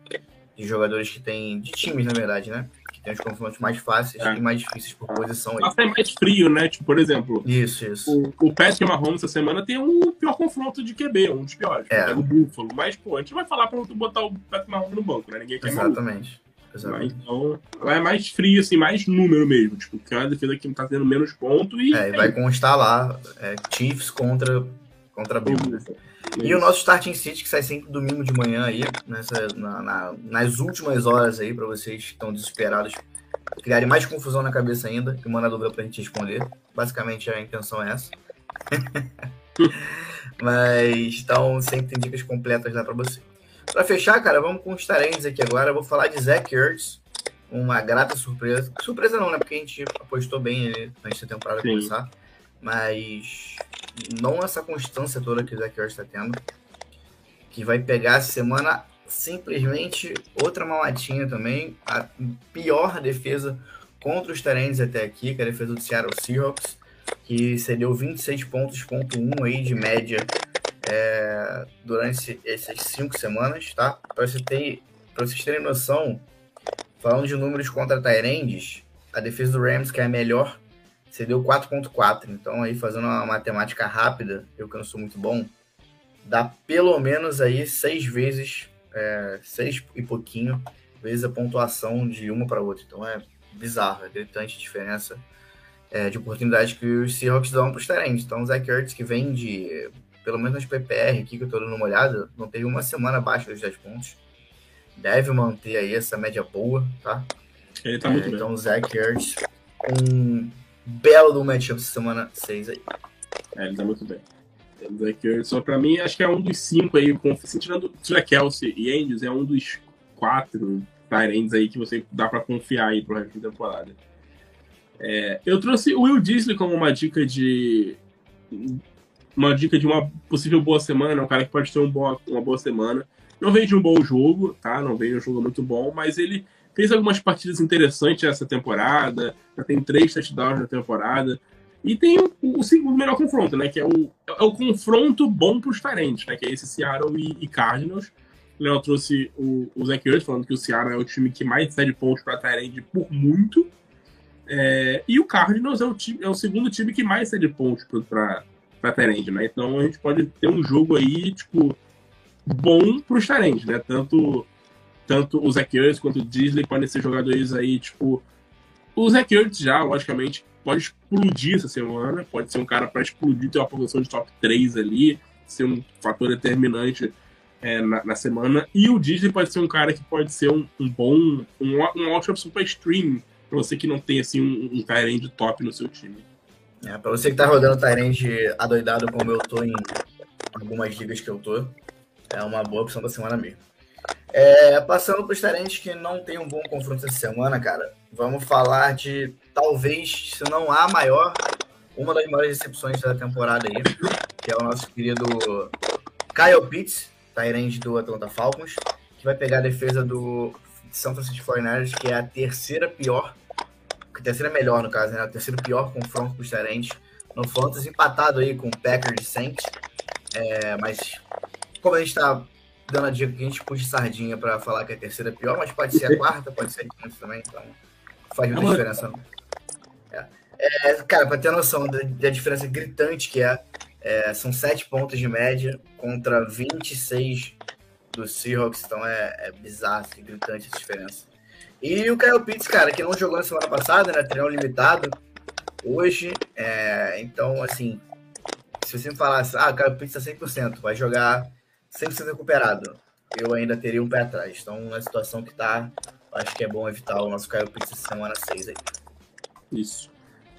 de jogadores que tem, de times, na verdade, né? Que tem os confrontos mais fáceis é. e mais difíceis por posição. Aí. é mais frio, né? Tipo, por exemplo, isso, isso. O, o Patrick Mahomes essa semana tem um pior confronto de QB, um dos piores. É. o Buffalo. Mas, pô, a gente vai falar pra botar o Patrick Mahomes no banco, né? Ninguém quer Exatamente. Exatamente. Então, é mais frio, assim, mais número mesmo. Tipo, que é uma defesa que tá tendo menos ponto e. É, e vai constar lá é, Chiefs contra, contra Bills. E o nosso Starting City, que sai sempre domingo de manhã aí, nessa, na, na, nas últimas horas aí, para vocês que estão desesperados, criarem mais confusão na cabeça ainda, e mandar dúvida pra gente responder. Basicamente a intenção é essa. Mas então sempre tem dicas completas lá para você. Para fechar, cara, vamos com os talentos aqui agora. Eu vou falar de Zach Ertz, uma grata surpresa. Surpresa não, né? Porque a gente apostou bem antes da temporada Sim. começar. Mas não essa constância toda que o Zach Ertz está tendo. Que vai pegar essa semana simplesmente outra mamatinha também. A pior defesa contra os talentos até aqui, que é a defesa do Seattle Seahawks, que cedeu 26 pontos, ponto 1 aí de média é, durante essas cinco semanas, tá? Para você ter, vocês terem noção, falando de números contra Tyrands, a defesa do Rams, que é a melhor, cedeu 4.4. Então, aí fazendo uma matemática rápida, eu que não sou muito bom, dá pelo menos aí seis vezes, é, seis e pouquinho, vezes a pontuação de uma para outra. Então, é bizarro, é gritante a diferença é, de oportunidade que os Seahawks dão para os Tyrants. Então, o Zach Ertz, que vem de pelo menos nas PPR aqui que eu tô dando uma olhada, não teve uma semana abaixo dos 10 pontos. Deve manter aí essa média boa, tá? Ele tá é, muito então, bem. Zach Ertz, um belo do matchup semana 6 aí. É, ele tá muito bem. Só pra mim, acho que é um dos cinco aí, com, assim, tirando tira Kelsey e Andrews, é um dos quatro Tyrants aí que você dá pra confiar aí pro resto da temporada. É, eu trouxe o Will Disley como uma dica de uma dica de uma possível boa semana, um cara que pode ter um boa, uma boa semana. Não veio de um bom jogo, tá? Não veio de um jogo muito bom, mas ele fez algumas partidas interessantes essa temporada. Já tem três touchdowns na temporada. E tem o, o, o melhor confronto, né? Que é o, é o confronto bom para os parentes, né? Que é esse Seattle e, e Cardinals. O Léo trouxe o, o Zach Ertz falando que o Seattle é o time que mais cede pontos para Tyrande por muito. É, e o Cardinals é o, time, é o segundo time que mais cede pontos para Tyrande, né? Então a gente pode ter um jogo aí, tipo, bom para os Tyrande, né? Tanto, tanto o Zach Ertz quanto o Disney podem ser jogadores aí, tipo. O Zach Ertz já, logicamente, pode explodir essa semana, pode ser um cara para explodir, ter uma posição de top 3 ali, ser um fator determinante é, na, na, semana. E o Disney pode ser um cara que pode ser um, um bom, um, um option super stream, para você que não tem assim um, um Tyrande top no seu time. É, para você que tá rodando Tyrande adoidado como eu tô em algumas ligas que eu tô, é uma boa opção da semana mesmo. É, passando para os talentos que não tem um bom confronto essa semana, cara, vamos falar de talvez, se não a maior, uma das maiores recepções da temporada aí, que é o nosso querido Kyle Pitts, Tyrande do Atlanta Falcons, que vai pegar a defesa do São Francisco 49ers, que é a terceira pior, a terceira melhor no caso, né? A terceira pior confronto para os Tyrants no Fantasy, empatado aí com Packers e Saints. É, mas como a gente está dando a dica que a gente puxa sardinha para falar que é a terceira pior, mas pode ser a quarta, pode ser a quinta também, então faz muita diferença. É. É, cara, para ter noção da, da, diferença gritante que é, é, são sete pontos de média contra 26 do Seahawks, então é, é bizarro, assim, gritante essa diferença. E o Kyle Pitts, cara, que não jogou na semana passada, né, treinou limitado hoje, é, então, assim, se você me falasse, ah, o Kyle Pitts tá 100%, vai jogar 100% recuperado, eu ainda teria um pé atrás. Então, na situação que tá, acho que é bom evitar o nosso Kyle Pitts semana 6 aí. Isso.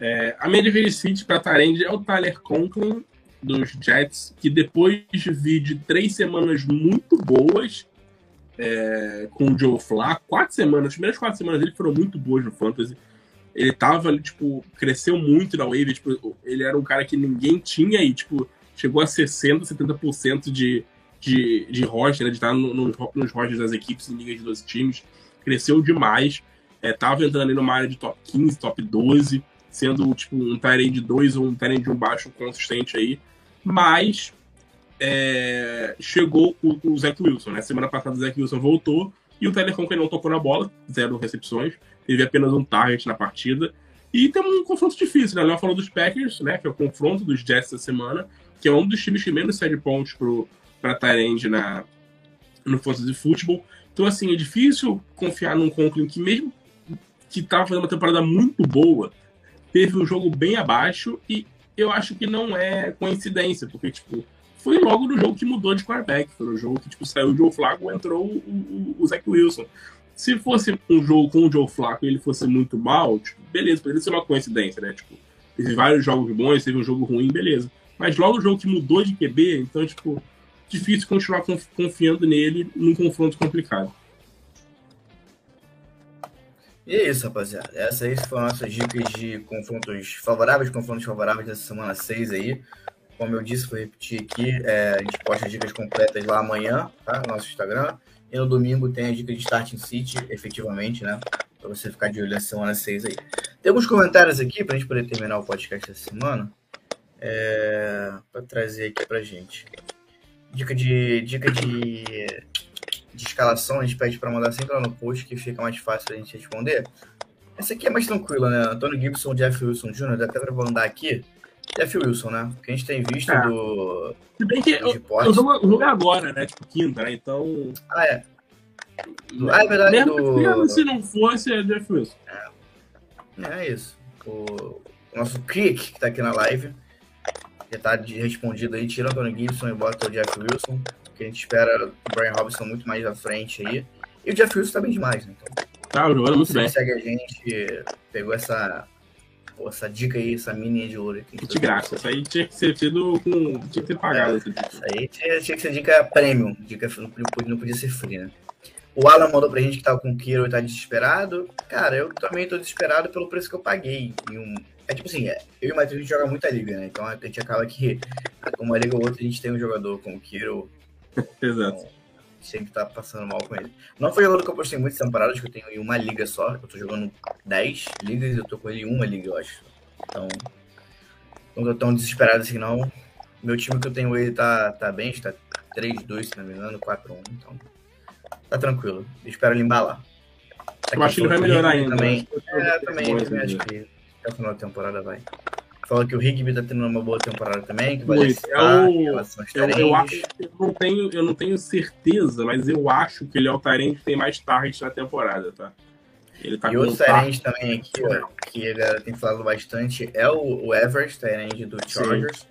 É, a minha City para Tarend é o Tyler Conklin dos Jets, que depois de, de três semanas muito boas é, com o Joe Flá, quatro semanas, as primeiras quatro semanas dele foram muito boas no Fantasy. Ele tava, tipo, cresceu muito na wave, tipo, ele era um cara que ninguém tinha e, tipo, chegou a 60%, 70% de, de, de roster, né, de estar no, no, nos rosters das equipes em liga de 12 times. Cresceu demais. É, tava entrando ali numa área de top 15, top 12, sendo tipo um Tyrant de 2 ou um Tyrant de um baixo consistente aí. Mas é, chegou o, o Zach Wilson, né? Semana passada o Zach Wilson voltou e o Tyler Conklin não tocou na bola, zero recepções, teve apenas um target na partida. E tem um confronto difícil, né? Ela falou dos Packers, né? Que é o confronto dos Jets da semana, que é um dos times que menos cede pontos pro, para Tyrande na no Fantasy Football. Então, assim, é difícil confiar num Conklin que, mesmo que estava fazendo uma temporada muito boa, teve um jogo bem abaixo e eu acho que não é coincidência, porque, tipo, foi logo no jogo que mudou de quarterback. Foi no jogo que, tipo, saiu o Joe Flacco entrou o, o, o Zach Wilson. Se fosse um jogo com o Joe Flacco e ele fosse muito mal, tipo, beleza, poderia ser uma coincidência, né? Tipo, teve vários jogos bons, teve um jogo ruim, beleza. Mas logo o jogo que mudou de QB, então, tipo, difícil continuar confiando nele num confronto complicado. E é isso, rapaziada. Essas aí foram nossas dicas de confrontos favoráveis, confrontos favoráveis dessa semana 6 aí. Como eu disse, vou repetir aqui, é, a gente posta dicas completas lá amanhã, tá? No nosso Instagram. E no domingo tem a dica de Starting City, efetivamente, né? Pra você ficar de olho na semana 6 aí. Tem alguns comentários aqui pra gente poder terminar o podcast essa semana. É, pra trazer aqui pra gente. Dica de, dica de, de escalação, a gente pede para mandar sempre lá no post, que fica mais fácil a gente responder. Essa aqui é mais tranquila, né? Antônio Gibson, Jeff Wilson Jr., dá até pra mandar aqui. Jeff Wilson, né? Que a gente tem visto é. do. Se bem que o jogo é agora, né? Tipo, quinta, né? Então. Ah, é. Do... Ah, é verdade. Mesmo do... se não fosse, é Jeff Wilson. É, é isso. O nosso Crick, que tá aqui na live, já tá respondido aí, tira o Antônio Gibson e bota o Jeff Wilson, que a gente espera o Brian Robinson muito mais à frente aí. E o Jeff Wilson tá bem demais, né? Então, tá jogando muito bem. segue a gente, pegou essa, essa dica aí, essa mini de ouro aqui. De graça, isso aí tinha que ser tido com. tinha que ser pagado. É, isso aí tinha, tinha, que ser dica premium, dica não, não podia ser free, né? O Alan mandou pra gente que tá com o Kiro e tá desesperado. Cara, eu também tô desesperado pelo preço que eu paguei em um é tipo assim, é, eu e o Matheus a gente joga muita liga, né? Então a gente acaba que, uma liga ou outra, a gente tem um jogador como o Kiro. Exato. Então, sempre tá passando mal com ele. Não foi jogador que eu postei muitas temporadas, que eu tenho em uma liga só. Eu tô jogando 10 ligas e eu tô com ele em uma liga, eu acho. Então, não tô tão desesperado assim, não. Meu time que eu tenho ele tá, tá bem, está 3-2, se não me engano, 4-1. Então, tá tranquilo. Eu espero ele embalar. Eu acho que ele vai melhorar ainda. Também, é, também, também acho que até o final da temporada vai. Fala que o Rigby tá tendo uma boa temporada também, que vai Muito. É eu, eu, eu, acho, eu, não tenho, eu não tenho certeza, mas eu acho que ele é o Tyrant que tem mais targets na temporada, tá? Ele tá e outro Tyrant também aqui, ó, que a galera tem falado bastante, é o, o Everett, Tyrant do Chargers.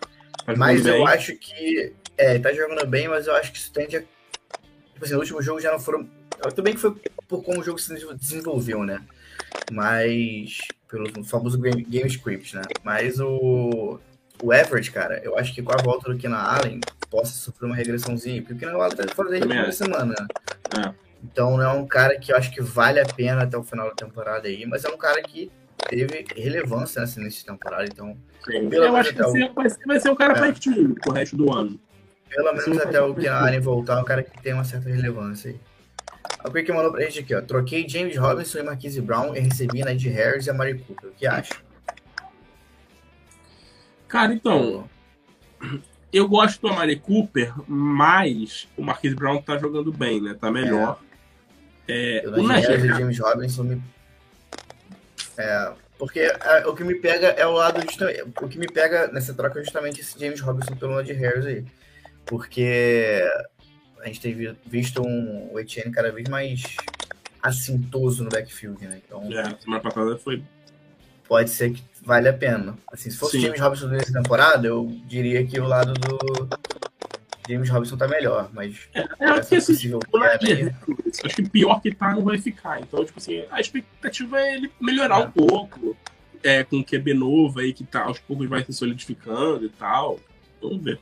Tá mas eu bem. acho que. É, tá jogando bem, mas eu acho que isso tende a. Tipo assim, no último jogo já não foram. Tudo bem que foi por como o jogo se desenvolveu, né? Mas pelo famoso game, game script, né? Mas o, o Everett, cara, eu acho que com a volta do Keenan Allen possa sofrer uma regressãozinha, porque o Keenan Allen tá fora da equipe semana, né? É. Então não é um cara que eu acho que vale a pena até o final da temporada aí, mas é um cara que teve relevância nessa, nessa temporada. Então, Sim. eu acho que o... vai, ser, vai ser um cara é. time pro resto do ano. Pelo menos até o Keenan voltar, é um cara que tem uma certa relevância aí. A Quick mandou pra gente aqui, ó. Troquei James Robinson e Marquise Brown e recebi Ned Harris e a Mari Cooper. O que acha? Cara, então. Eu gosto do Amari Cooper, mas o Marquise Brown tá jogando bem, né? Tá melhor. É. É, o Ned Harris e James Robinson me. É, porque é, o que me pega é o lado. O que me pega nessa troca é justamente esse James Robinson pelo Ned Harris aí. Porque a gente tem visto um, o Etienne cada vez mais assintoso no backfield, né? Então, é, semana passada foi. Pode ser que vale a pena. Assim, se fosse o James Robinson nessa temporada, eu diria que o lado do James Robinson tá melhor, mas. É, é que assim, possível, é, acho que pior que tá não vai ficar. Então, tipo assim, a expectativa é ele melhorar é. um pouco. É, com o QB novo aí que tá, aos poucos vai se solidificando e tal. Vamos ver.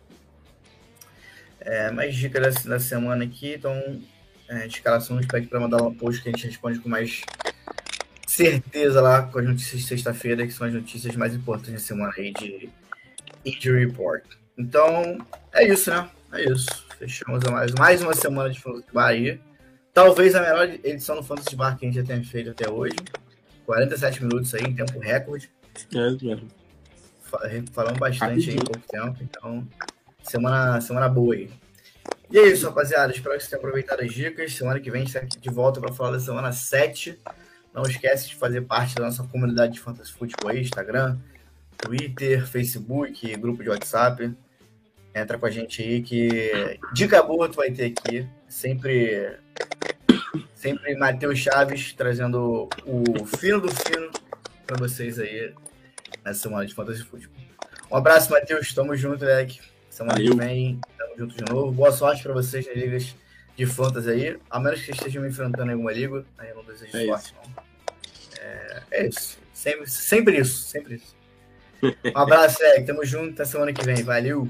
É, mais dicas da, semana aqui, então, é, escalação do para mandar um post que a gente responde com mais certeza lá com as notícias de sexta-feira, que são as notícias mais importantes da semana aí de Injury Report. Então, é isso, né? É isso. Fechamos mais, mais uma semana de Fantasy Bar aí. Talvez a melhor edição do Fantasy Bar que a gente já tenha feito até hoje. 47 minutos aí, em tempo recorde. É, mesmo. Falamos bastante aí em pouco tempo, então Semana, semana boa aí. E é isso, rapaziada. Espero que vocês tenham aproveitado as dicas. Semana que vem a gente está de volta para falar da semana 7. Não esquece de fazer parte da nossa comunidade de Fantasy Futebol aí, Instagram, Twitter, Facebook, grupo de WhatsApp. Entra com a gente aí que dica boa tu vai ter aqui. Sempre sempre Matheus Chaves trazendo o fino do fino para vocês aí nessa semana de Fantasy Futebol. Um abraço, Matheus. Tamo junto, Leque. Semana Valeu. que vem, tamo junto de novo. Boa sorte para vocês nas ligas de fantasy aí. A menos que estejam me enfrentando em alguma liga, aí eu não desejo é sorte, não. É, é, isso. Sempre, sempre isso, sempre isso. Um abraço, Eg. Tamo junto. Até semana que vem. Valeu.